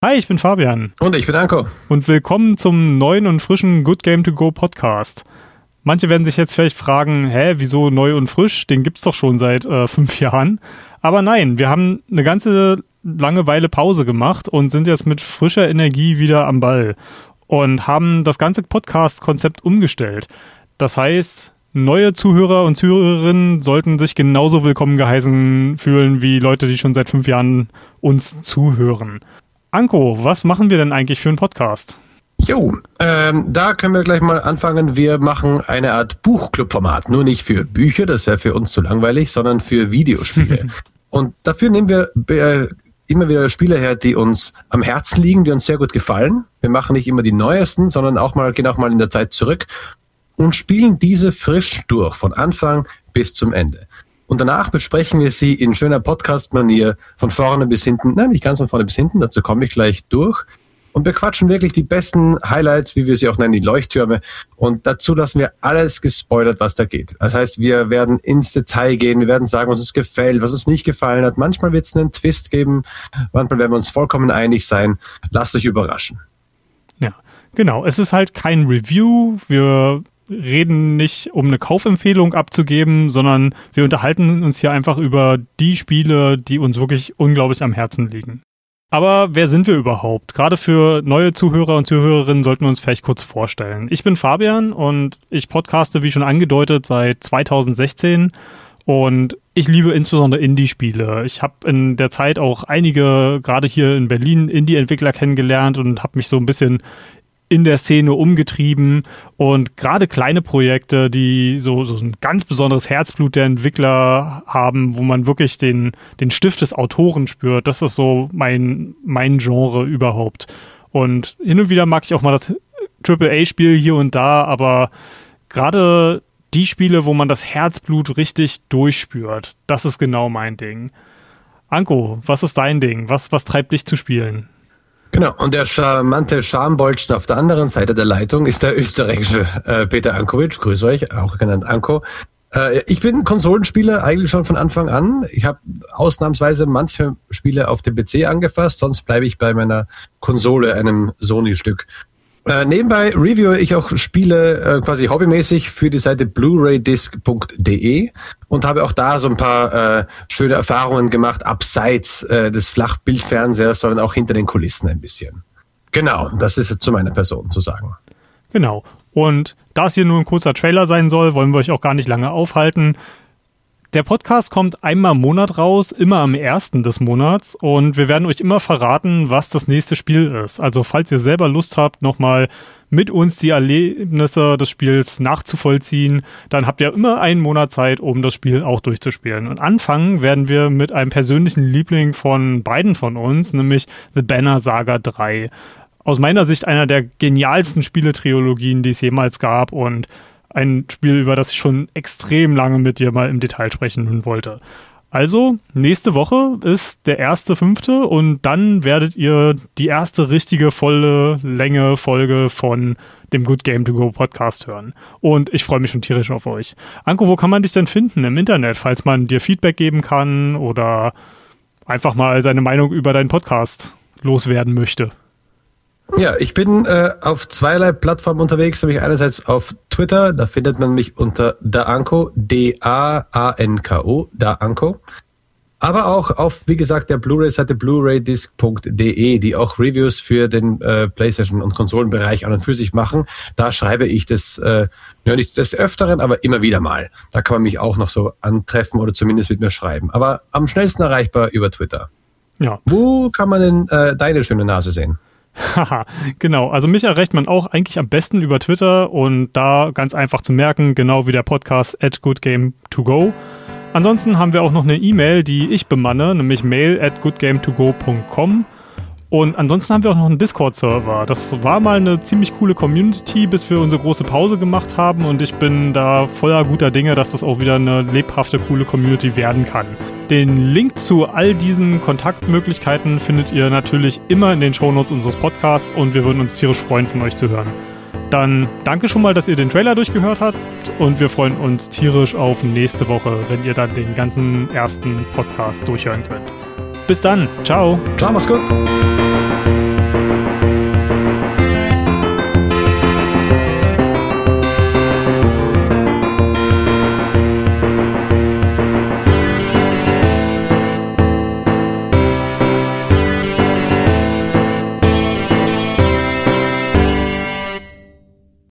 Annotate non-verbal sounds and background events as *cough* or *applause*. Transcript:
Hi, ich bin Fabian. Und ich bin Anko. Und willkommen zum neuen und frischen Good Game to Go Podcast. Manche werden sich jetzt vielleicht fragen, hä, wieso neu und frisch? Den gibt's doch schon seit äh, *laughs* fünf Jahren. Aber nein, wir haben eine ganze lange Weile Pause gemacht und sind jetzt mit frischer Energie wieder am Ball und haben das ganze Podcast-Konzept umgestellt. Das heißt, neue Zuhörer und Zuhörerinnen sollten sich genauso willkommen geheißen fühlen wie Leute, die schon seit fünf Jahren uns zuhören. Anko, was machen wir denn eigentlich für einen Podcast? Jo, ähm, da können wir gleich mal anfangen. Wir machen eine Art Buchclub-Format. Nur nicht für Bücher, das wäre für uns zu langweilig, sondern für Videospiele. *laughs* Und dafür nehmen wir äh, immer wieder Spiele her, die uns am Herzen liegen, die uns sehr gut gefallen. Wir machen nicht immer die neuesten, sondern auch mal, gehen auch mal in der Zeit zurück und spielen diese frisch durch, von Anfang bis zum Ende. Und danach besprechen wir sie in schöner Podcast-Manier von vorne bis hinten. Nein, nicht ganz von vorne bis hinten, dazu komme ich gleich durch. Und wir quatschen wirklich die besten Highlights, wie wir sie auch nennen, die Leuchttürme. Und dazu lassen wir alles gespoilert, was da geht. Das heißt, wir werden ins Detail gehen, wir werden sagen, was uns gefällt, was uns nicht gefallen hat. Manchmal wird es einen Twist geben, manchmal werden wir uns vollkommen einig sein. Lasst euch überraschen. Ja, genau. Es ist halt kein Review. Wir reden nicht, um eine Kaufempfehlung abzugeben, sondern wir unterhalten uns hier einfach über die Spiele, die uns wirklich unglaublich am Herzen liegen. Aber wer sind wir überhaupt? Gerade für neue Zuhörer und Zuhörerinnen sollten wir uns vielleicht kurz vorstellen. Ich bin Fabian und ich podcaste, wie schon angedeutet, seit 2016 und ich liebe insbesondere Indie-Spiele. Ich habe in der Zeit auch einige, gerade hier in Berlin, Indie-Entwickler kennengelernt und habe mich so ein bisschen in der Szene umgetrieben und gerade kleine Projekte, die so, so ein ganz besonderes Herzblut der Entwickler haben, wo man wirklich den, den Stift des Autoren spürt, das ist so mein, mein Genre überhaupt. Und hin und wieder mag ich auch mal das AAA-Spiel hier und da, aber gerade die Spiele, wo man das Herzblut richtig durchspürt, das ist genau mein Ding. Anko, was ist dein Ding? Was, was treibt dich zu spielen? Genau, und der charmante Schambolzen auf der anderen Seite der Leitung ist der österreichische äh, Peter Ankovic. Grüß euch, auch genannt Anko. Äh, ich bin Konsolenspieler eigentlich schon von Anfang an. Ich habe ausnahmsweise manche Spiele auf dem PC angefasst, sonst bleibe ich bei meiner Konsole, einem Sony-Stück. Äh, nebenbei reviewe ich auch Spiele äh, quasi hobbymäßig für die Seite blu-raydisc.de und habe auch da so ein paar äh, schöne Erfahrungen gemacht, abseits äh, des Flachbildfernsehers, sondern auch hinter den Kulissen ein bisschen. Genau, das ist zu meiner Person zu sagen. Genau. Und da es hier nur ein kurzer Trailer sein soll, wollen wir euch auch gar nicht lange aufhalten. Der Podcast kommt einmal im Monat raus, immer am ersten des Monats und wir werden euch immer verraten, was das nächste Spiel ist. Also falls ihr selber Lust habt, nochmal mit uns die Erlebnisse des Spiels nachzuvollziehen, dann habt ihr immer einen Monat Zeit, um das Spiel auch durchzuspielen. Und anfangen werden wir mit einem persönlichen Liebling von beiden von uns, nämlich The Banner Saga 3. Aus meiner Sicht einer der genialsten Spieletriologien, die es jemals gab und ein Spiel, über das ich schon extrem lange mit dir mal im Detail sprechen wollte. Also, nächste Woche ist der erste fünfte und dann werdet ihr die erste richtige volle Länge Folge von dem Good Game to Go Podcast hören. Und ich freue mich schon tierisch auf euch. Anko, wo kann man dich denn finden im Internet, falls man dir Feedback geben kann oder einfach mal seine Meinung über deinen Podcast loswerden möchte? Ja, ich bin äh, auf zweierlei Plattformen unterwegs, nämlich einerseits auf Twitter, da findet man mich unter Daanko, D-A-A-N-K-O, Daanko. Aber auch auf, wie gesagt, der Blu-ray-Seite blu-raydisc.de, die auch Reviews für den äh, PlayStation- und Konsolenbereich an und für sich machen. Da schreibe ich das, äh, ja nicht des Öfteren, aber immer wieder mal. Da kann man mich auch noch so antreffen oder zumindest mit mir schreiben. Aber am schnellsten erreichbar über Twitter. Ja. Wo kann man denn äh, deine schöne Nase sehen? Haha, genau. Also mich erreicht man auch eigentlich am besten über Twitter und da ganz einfach zu merken, genau wie der Podcast at goodgame2go. Ansonsten haben wir auch noch eine E-Mail, die ich bemanne, nämlich mail at goodgame2go.com. Und ansonsten haben wir auch noch einen Discord-Server. Das war mal eine ziemlich coole Community, bis wir unsere große Pause gemacht haben. Und ich bin da voller guter Dinge, dass das auch wieder eine lebhafte, coole Community werden kann. Den Link zu all diesen Kontaktmöglichkeiten findet ihr natürlich immer in den Shownotes unseres Podcasts und wir würden uns tierisch freuen, von euch zu hören. Dann danke schon mal, dass ihr den Trailer durchgehört habt und wir freuen uns tierisch auf nächste Woche, wenn ihr dann den ganzen ersten Podcast durchhören könnt. Bis dann. Ciao. Ciao, mach's gut.